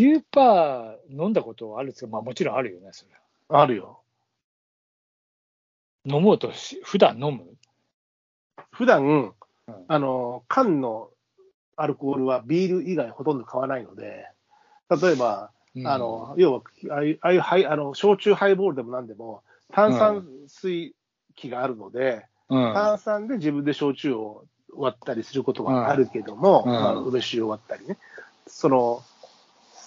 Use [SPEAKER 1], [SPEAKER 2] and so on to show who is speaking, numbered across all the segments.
[SPEAKER 1] 9%飲んだことあるんですかまあもちろんあるよね、それ。
[SPEAKER 2] あるよ。
[SPEAKER 1] 飲もうとし、普段飲む？
[SPEAKER 2] 普段、
[SPEAKER 1] うん。
[SPEAKER 2] あの、缶のアルコールはビール以外ほとんど買わないので、例えば、あの、要は、ああいう、ああいうハイあの、焼酎ハイボールでもなんでも、炭酸水機があるので、
[SPEAKER 1] うん、
[SPEAKER 2] 炭酸で自分で焼酎を割ったりすることはあるけども、
[SPEAKER 1] うん。
[SPEAKER 2] まあ、梅酒を割ったりね。その、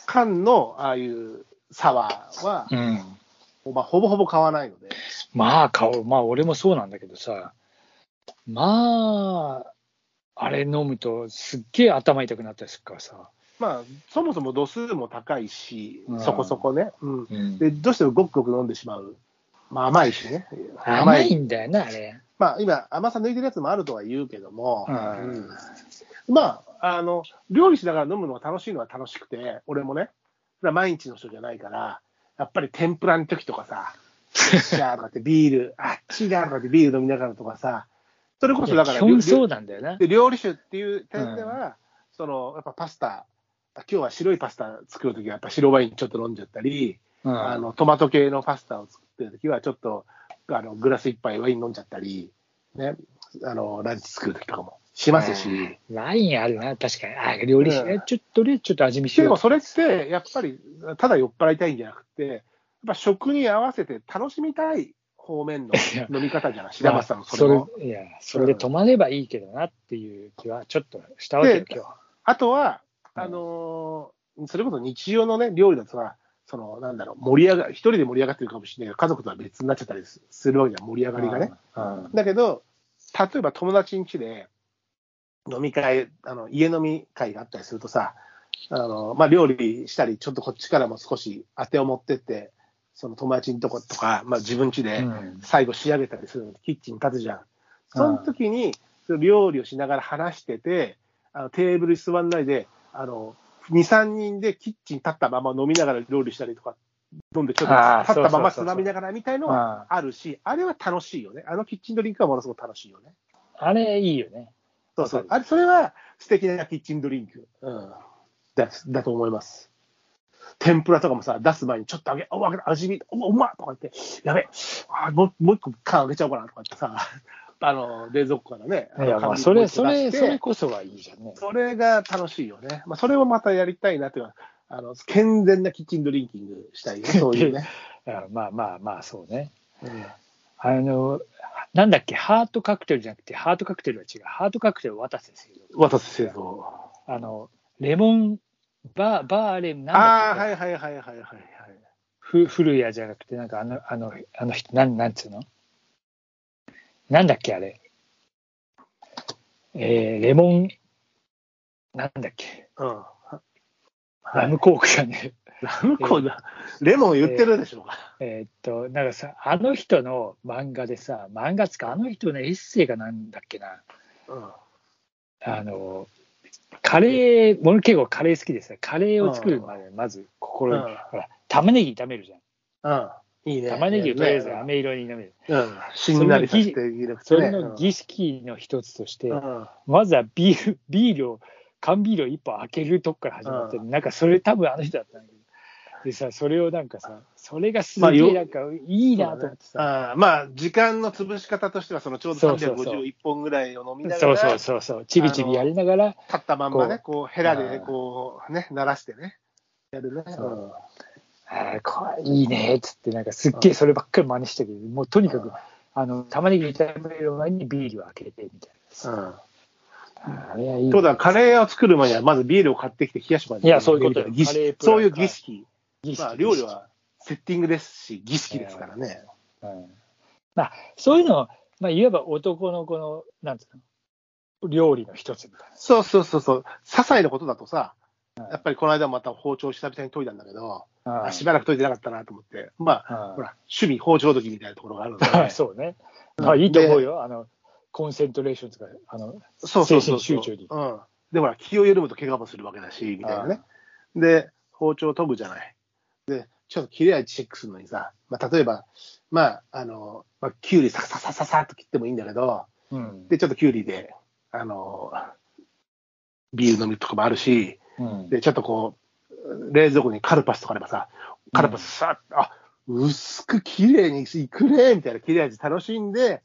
[SPEAKER 2] 缶のああいうサワーは、
[SPEAKER 1] うん。
[SPEAKER 2] まあ、ほぼほぼ買わないので、
[SPEAKER 1] まあ、顔、まあ、俺もそうなんだけどさ、まあ、あれ飲むとすっげえ頭痛くなったりするからさ。
[SPEAKER 2] まあ、そもそも度数も高いし
[SPEAKER 1] う、ん
[SPEAKER 2] そこそこね。うん。
[SPEAKER 1] うん
[SPEAKER 2] で、どうしてもごくごく飲んでしまう。まあ、甘いしね。
[SPEAKER 1] 甘いんだよな、あれ。
[SPEAKER 2] まあ、今、甘さ抜いてるやつもあるとは言うけども、まあ、あの、料理しながら飲むのが楽しいのは楽しくて、俺もね、毎日の人じゃないから、やっぱり天ぷらの時とかさ、シャーとかってビール、あっちだとかってビール飲みながらとかさ、それこそだから、
[SPEAKER 1] そうなんだよな。
[SPEAKER 2] で料理酒っていう点では、そのやっぱパスタ、今日は白いパスタ作るときは、やっぱ白ワインちょっと飲んじゃったり、
[SPEAKER 1] うん。
[SPEAKER 2] あのトマト系のパスタを作ってるときは、ちょっとあのグラス一杯ワイン飲んじゃったり、ね、あのランチ作るときとかもしますし、
[SPEAKER 1] ワインあるな、確かに。あ、料理し、
[SPEAKER 2] うん
[SPEAKER 1] えちょっとね、ちょっと味見しよう。
[SPEAKER 2] でもそれって、やっぱりただ酔っ払いたいんじゃなくて、やっぱ食に合わせて楽しみたい方面の 飲み方じゃない、白松さんのそれも。
[SPEAKER 1] いや、それで止まればいいけどなっていう気はちょっとしたわけ今日は。
[SPEAKER 2] あとは、
[SPEAKER 1] うん
[SPEAKER 2] あのーそれこそ日常のね、料理だとさ、その、なんだろう、盛り上が、一人で盛り上がってるかもしれないけど、家族とは別になっちゃったりすするわけじゃん、盛り上がりがね。
[SPEAKER 1] うん。
[SPEAKER 2] だけど、例えば友達ん家で飲み会、あの、家飲み会があったりするとさ、あの、まあ、料理したり、ちょっとこっちからも少し当てを持ってって、その友達のとことか、まあ、自分家で
[SPEAKER 1] うん
[SPEAKER 2] 最後仕上げたりするのキッチンに立つじゃん。その時に、料理をしながら話してて、あのテーブルに座んないで、あの、2、3人でキッチン立ったまま飲みながら料理したりとか、飲んでちょっと立ったままつまみながらみたいのはあるし、あれは楽しいよね。あのキッチンドリンクはものすごく楽しいよね。
[SPEAKER 1] あれいいよね。
[SPEAKER 2] そうそうあれ、それは素敵なキッチンドリンク。うん。だ、だと思います。天ぷらとかもさ、出す前にちょっと揚げ、お、揚げた、味見、お、うまっとか言って、やべ、あもう、もう一個缶揚げちゃおうかなとか言ってさ、あの、冷蔵庫からね。
[SPEAKER 1] いや、まあ、それ、それ、それこそはいいじゃんね。
[SPEAKER 2] それが楽しいよね。まあ、それをまたやりたいなっていうのは、あの、健全なキッチンドリンキングしたいね、そ ういうね。
[SPEAKER 1] あまあまあまあ、そうね。
[SPEAKER 2] うん
[SPEAKER 1] あの、なんだっけ、ハートカクテルじゃなくて、ハートカクテルは違う。ハートカクテルは渡瀬製造。
[SPEAKER 2] 渡瀬製造。
[SPEAKER 1] あの、レモンバー、バーレム、なん
[SPEAKER 2] ああー、
[SPEAKER 1] だっけ、
[SPEAKER 2] はいはいはいはいはいはい。
[SPEAKER 1] ふ古谷じゃなくて、なんかあの、あの、あの人、なん、なんつうの？なんだっけ、あれ？えー、レモン、なんだっけ？
[SPEAKER 2] うん。
[SPEAKER 1] ラムコークじゃね
[SPEAKER 2] ラムコだ。レモン言ってるでしょうか。
[SPEAKER 1] えーっと、なんかさ、あの人の漫画でさ、漫画つか、あの人のエッセイがなんだっけな。
[SPEAKER 2] うん。
[SPEAKER 1] あの、カレー、俺結構カレー好きでさ、カレーを作るまで、まず心に、
[SPEAKER 2] うん
[SPEAKER 1] ほら、玉ねぎ炒めるじゃん。
[SPEAKER 2] うん。いいね。
[SPEAKER 1] 玉ねぎをとりあえず
[SPEAKER 2] ね
[SPEAKER 1] 飴色に炒める。
[SPEAKER 2] うん。しんなりさせて
[SPEAKER 1] それの儀式の一つとして、
[SPEAKER 2] うん。
[SPEAKER 1] まずはビール、ビールを、缶ビールを一本開けるとこから始まって、
[SPEAKER 2] う
[SPEAKER 1] なんかそれ多分あの人だったんだけど。でさ、それをなんかさ、それがすげえなんかいいなと思ってさ、
[SPEAKER 2] あーまあ、時間の潰し方としては、そのちょうど
[SPEAKER 1] そうそうそう。
[SPEAKER 2] 351本ぐらいを飲みなが
[SPEAKER 1] そう
[SPEAKER 2] ら、
[SPEAKER 1] そうそうそう、ちびちびやりながら、
[SPEAKER 2] 立ったまんまね、こう、ヘラでね
[SPEAKER 1] うん
[SPEAKER 2] こう、ね、鳴らしてね、やるね。
[SPEAKER 1] そう。
[SPEAKER 2] うん
[SPEAKER 1] あーこれいいねっつって、なんかすっげえそればっかり真似したけど、もうとにかく、あの、玉ねぎ炒める前にビールを開けてみたいな。
[SPEAKER 2] うん。
[SPEAKER 1] いい。
[SPEAKER 2] そうだ、カレーを作る前には、まずビールを買ってきて冷やしまで。
[SPEAKER 1] いやそういうことよ
[SPEAKER 2] そういう儀式。まあ、料理はセッティングですし、儀式ですからね。
[SPEAKER 1] うんまあ、そういうのを、まあ、いわば男の子の、なんつうの、料理の一つみたいな。
[SPEAKER 2] そうそうそうそう。些細なことだとさ、
[SPEAKER 1] うん
[SPEAKER 2] やっぱりこの間また包丁久々に研いだんだけど、
[SPEAKER 1] あ
[SPEAKER 2] あしばらく研いでなかったなと思って、まあ、
[SPEAKER 1] あ
[SPEAKER 2] ほら、趣味包丁時みたいなところがあるので、
[SPEAKER 1] そうね。
[SPEAKER 2] うん
[SPEAKER 1] まあ、いいと思うよ。あの、コンセントレーションとか、あの、
[SPEAKER 2] そうそうそう
[SPEAKER 1] 集中に
[SPEAKER 2] うん。で、ほら、気を緩むと怪我もするわけだし、みたいなね。で、包丁を研ぐじゃない。で、ちょっと切れ味チェックするのにさ、まあ、例えば、まあ、あの、まあ、キュウリサササササッと切ってもいいんだけど、
[SPEAKER 1] うん。
[SPEAKER 2] で、ちょっとキュウリで、あの、ビール飲むとかもあるし、
[SPEAKER 1] うん
[SPEAKER 2] で、ちょっとこう、冷蔵庫にカルパスとかあればさ、カルパスさ、あ、薄く綺麗にいくねみたいな切れ味楽しんで、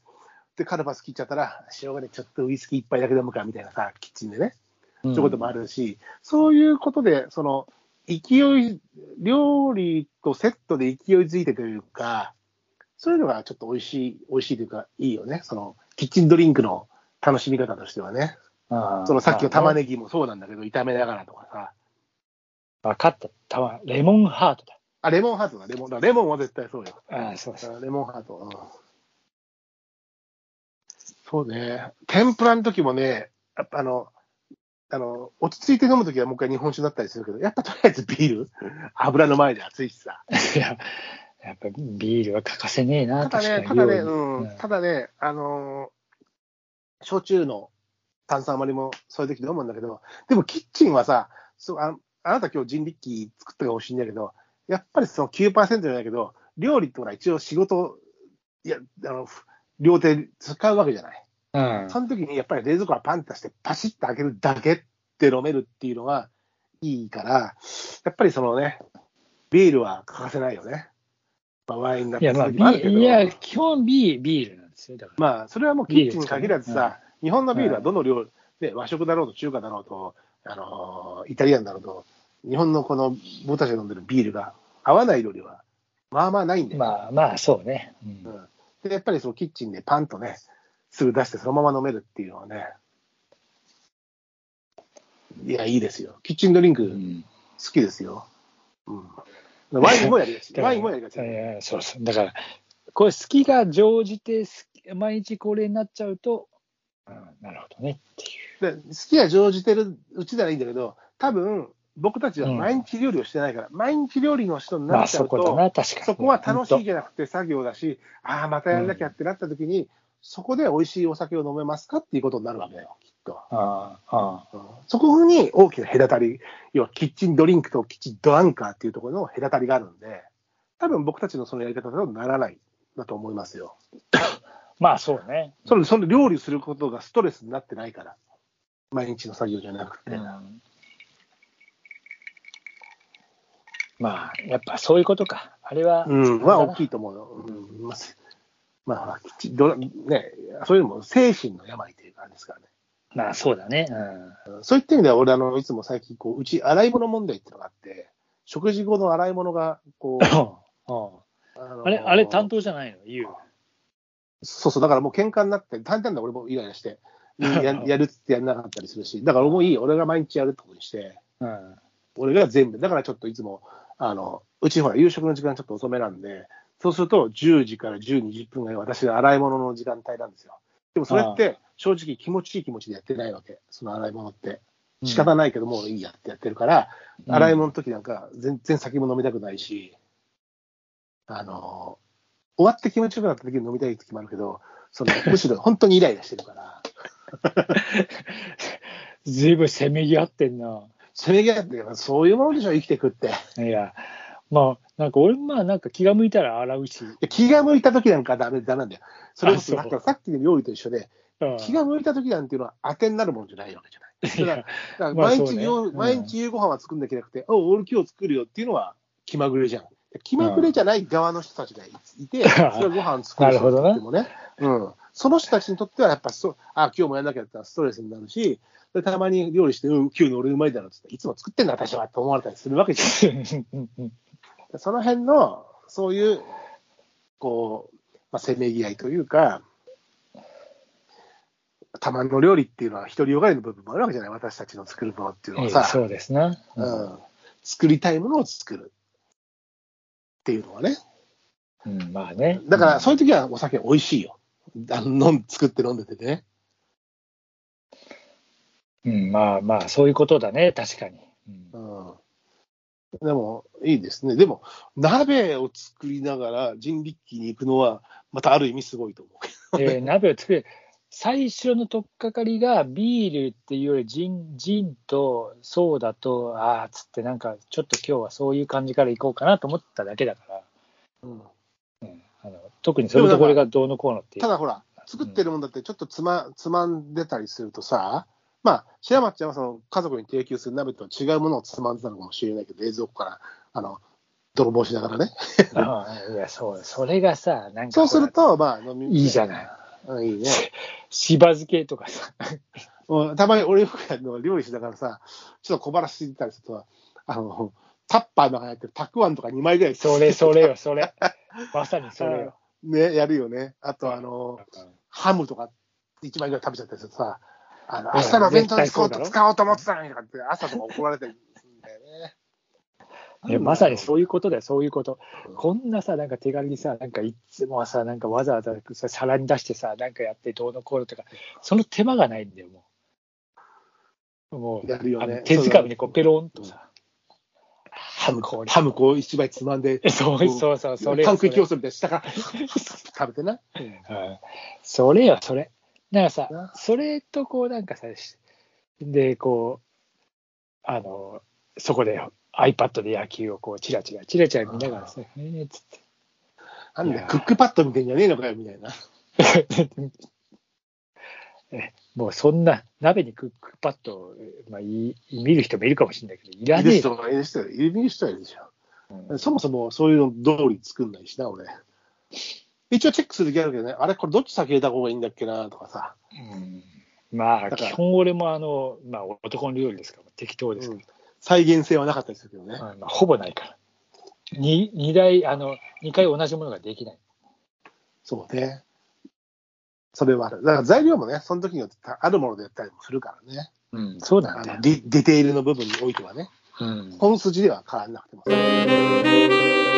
[SPEAKER 2] で、カルパス切っちゃったら、しょうがね、ちょっとウイスキー一杯だけ飲むかみたいなさ、キッチンでね。そういうこともあるし、そういうことで、その、勢い、料理とセットで勢いづいてというか、そういうのがちょっと美味しい、美味しいというか、いいよね。その、キッチンドリンクの楽しみ方としてはね。
[SPEAKER 1] あー
[SPEAKER 2] そのさっきの玉ねぎもそうなんだけど、炒めながらとかさ。
[SPEAKER 1] 分かった。たま、レモンハートだ。
[SPEAKER 2] あ、レモンハートだ、レモン。だレモンは絶対そうよ。
[SPEAKER 1] ああ、そうそう。
[SPEAKER 2] あレモンハート。うんそうね。天ぷらの時もね、やっぱあの、あの、落ち着いて飲む時はもう一回日本酒だったりするけど、やっぱとりあえずビール？油の前で熱いしさ。
[SPEAKER 1] いや、やっぱビールは欠かせねえな、
[SPEAKER 2] ただね。ただね、うん、ただね、あのー焼酎の炭酸割りもそういう時飲むんだけど、でもキッチンはさ、そうああなた今日人力機作ったかもしれないけど、やっぱりその9%じゃないけど、料理ってほら一応仕事、いや、あの、両手使うわけじゃない。
[SPEAKER 1] うん。
[SPEAKER 2] その時にやっぱり冷蔵庫はパンって出してパシッと開けるだけで飲めるっていうのがいいから、やっぱりそのね、ビールは欠かせないよね。まあ、ワインだって
[SPEAKER 1] いや、まあ。いや、基本ビービールなんですよ。だから。
[SPEAKER 2] まあ、それはもうキッチンに限らずさ、日本のビールはどの量、ね、和食だろうと中華だろうと、あのーイタリアンだろうと、日本のこの僕たちが飲んでるビールが合わない料理は、まあまあないんだよ。
[SPEAKER 1] まあまあ、そうね。うん
[SPEAKER 2] うん、で、やっぱりそのキッチンでパンとね、すぐ出してそのまま飲めるっていうのはね、いや、いいですよ。キッチンドリンク好
[SPEAKER 1] うん
[SPEAKER 2] きですよ。うん、ワインもやりがち。ワインもやりがち。
[SPEAKER 1] そうそう。だから、これ好きが乗じて好き、毎日これになっちゃうと、うん、なるほどねっていう。
[SPEAKER 2] で好きが乗じてるうちならいいんだけど、多分僕たちは毎日料理をしてないから、毎日料理の人に
[SPEAKER 1] まあ
[SPEAKER 2] なっちゃと、
[SPEAKER 1] そうこ。
[SPEAKER 2] そこは楽しい
[SPEAKER 1] 本
[SPEAKER 2] じゃなくて作業だし、ああ、またやらなきゃってなった時に、そこで美味しいお酒を飲めますかっていうことになるわけだよ、きっと。
[SPEAKER 1] 当ああ、
[SPEAKER 2] そこに大きな隔たり、要はキッチンドリンクとキッチンドランカーっていうところの隔たりがあるんで、多分僕たちのそのやり方ではならないだと思いますよ。
[SPEAKER 1] まあそうね。
[SPEAKER 2] そのその料理することがストレスになってないから、毎日の作業じゃなくて。
[SPEAKER 1] うんまあ、やっぱそういうことか。あれは、
[SPEAKER 2] うん、は大き
[SPEAKER 1] い。
[SPEAKER 2] いと思うよ。うん、まあ、きちどね、そういうのも精神の病というかあれですからね。
[SPEAKER 1] まあそうだね。うん
[SPEAKER 2] うんそういった意味では、俺、あの、いつも最近、こう、うち洗い物問題っていうのがあって、食事後の洗い物が、こう、
[SPEAKER 1] あ
[SPEAKER 2] あ
[SPEAKER 1] れ、あれ担当じゃないの？言う。
[SPEAKER 2] そうそう、だからもう喧嘩になって、大変だ俺もイライラして、ややるっつってやんなかったりするし、だからもういい、俺が毎日やるってことにして、
[SPEAKER 1] うん。
[SPEAKER 2] 俺が全部、だからちょっといつも、あの、うちほら、夕食の時間ちょっと遅めなんで、そうすると10時から10、20分が私が洗い物の時間帯なんですよ。でもそれって、正直気持ちいい気持ちでやってないわけ、その洗い物って。仕方ないけど、もういいやってやってるから、
[SPEAKER 1] うん
[SPEAKER 2] 洗い物の時なんか全然酒も飲みたくないし、あの、終わって気持ちよくなった時に飲みたい時もあるけど、その むしろ本当にイライラしてるから、
[SPEAKER 1] ずいぶんせめぎ合ってんな。
[SPEAKER 2] せめぎ合って、そういうものでしょ、生きてくって。い
[SPEAKER 1] いや、まあ、なんか俺もまあなんか気が向いたら洗うし。
[SPEAKER 2] や気が向いた時なんかダメダメなんだよ。それこそなんかさっきの料理と一緒で、
[SPEAKER 1] うん
[SPEAKER 2] 気が向いた時なんていうのは当てになるもんじゃないわけじゃない。だからだから
[SPEAKER 1] まあねうん
[SPEAKER 2] 毎日夕ご飯は作んなきゃなくて、お俺今日作るよっていうのは気まぐれじゃん。気まぐれじゃない側の人たちがいいて、それはご飯作る
[SPEAKER 1] なるほどな
[SPEAKER 2] ってもね、うん。その人たちにとってはやっぱそ、あ、今日もやんなきゃってストレスになるし、でたまに料理して、うん、今日の俺うまいだろって言って、いつも作ってんだ私はって思われたりするわけじゃん。その辺の、そういう、こう、まあ、せめぎ合いというか、たまの料理っていうのは独りよがりの部分もあるわけじゃない？私たちの作るものっていうのはさ、
[SPEAKER 1] そうですな。
[SPEAKER 2] うん、作りたいものを作るっていうのはね。
[SPEAKER 1] うん、まあね。
[SPEAKER 2] だから、そういう時はお酒美味しいよ。あの飲ん作って飲んでてね。
[SPEAKER 1] うん、まあまあ、そういうことだね、確かに。うん
[SPEAKER 2] うん。でも、いいですね。でも、鍋を作りながら人力機に行くのは、またある意味すごいと思う。
[SPEAKER 1] えー鍋を作る。最初の取っかかりがビールっていうよりジンジンとソーダとあーっつってなんかちょっと今日はそういう感じからいこうかなと思っただけだから、
[SPEAKER 2] うん
[SPEAKER 1] 特にそれとこれがどうのこうのっていう
[SPEAKER 2] ただほら、作ってるもんだってちょっとつまつまんでたりするとさ、ままあ、白松ちゃんはその家族に提供する鍋と違うものをつまんでたのかもしれないけど、冷蔵庫から、あの、泥棒しながらね。
[SPEAKER 1] うんいや、そう、それがさ、なんか。
[SPEAKER 2] そうする、と、まあ、飲み
[SPEAKER 1] いいじゃない。
[SPEAKER 2] うん、いいね。
[SPEAKER 1] しば漬けとかさ。
[SPEAKER 2] うんたまに俺よく料理しながらさ、ちょっと小腹すぎたりすると、あの、タッパーの中に入ってるたくあんとか2枚ぐらい
[SPEAKER 1] それ、それよ、それ。まさにそれよ。
[SPEAKER 2] ね、やるよね。あと、あの、ハムとか1枚ぐらい食べちゃったりするとさ、あの、
[SPEAKER 1] うん
[SPEAKER 2] 明日の弁当に使おうと使おうと思ってたのにとかって、朝とか怒られたりするんだよね。
[SPEAKER 1] いやまさにそういうことだよ、そういうこと
[SPEAKER 2] うん。
[SPEAKER 1] こんなさ、なんか手軽にさ、なんかいつもはさ、なんかわざわざさ皿に出してさ、なんかやってどうのこうのとか、その手間がないんだよ、もう。もう、
[SPEAKER 2] やるよね
[SPEAKER 1] 手づかみにこうペロンとさ。
[SPEAKER 2] ハム
[SPEAKER 1] こう
[SPEAKER 2] ハムこう一枚つまんで、
[SPEAKER 1] え そうそうそう、それよ
[SPEAKER 2] パン食い競
[SPEAKER 1] そ
[SPEAKER 2] 争みたいな下から。食べてな。
[SPEAKER 1] れうん。それよ、それ。だからさ
[SPEAKER 2] な、
[SPEAKER 1] それとこうなんかさ、しで、こう、あの、そこで iPad で野球をこう、チラチラ、チラチラ見ながらさ、えーっつって。
[SPEAKER 2] なんだクックパッドみたいんじゃねえのかよ、みたいな。
[SPEAKER 1] えもうそんな鍋にクックパッドを、まあ、い見る人もいるかもしれないけど、いら
[SPEAKER 2] いる
[SPEAKER 1] ねえ
[SPEAKER 2] 人がいる人いる人はいるでしょ。
[SPEAKER 1] うん
[SPEAKER 2] そもそもそういうの通り作んないしな、俺。一応チェックする時あるけどね、あれ、これどっち先入れた方がいいんだっけなとかさ。
[SPEAKER 1] うんまあ、基本俺もあの、まあ、男の料理ですから、適当ですから、
[SPEAKER 2] 再現性はなかったりするけどね。
[SPEAKER 1] うんまあ、ほぼないから。に二台、あの、二回同じものができない。
[SPEAKER 2] そうね。それはある。だから材料もね、その時によってあるものでやったりもするからね。
[SPEAKER 1] うん、そうだよ。
[SPEAKER 2] あのディディテールの部分においてはね。
[SPEAKER 1] うん
[SPEAKER 2] 本筋では変わらなくてもさ。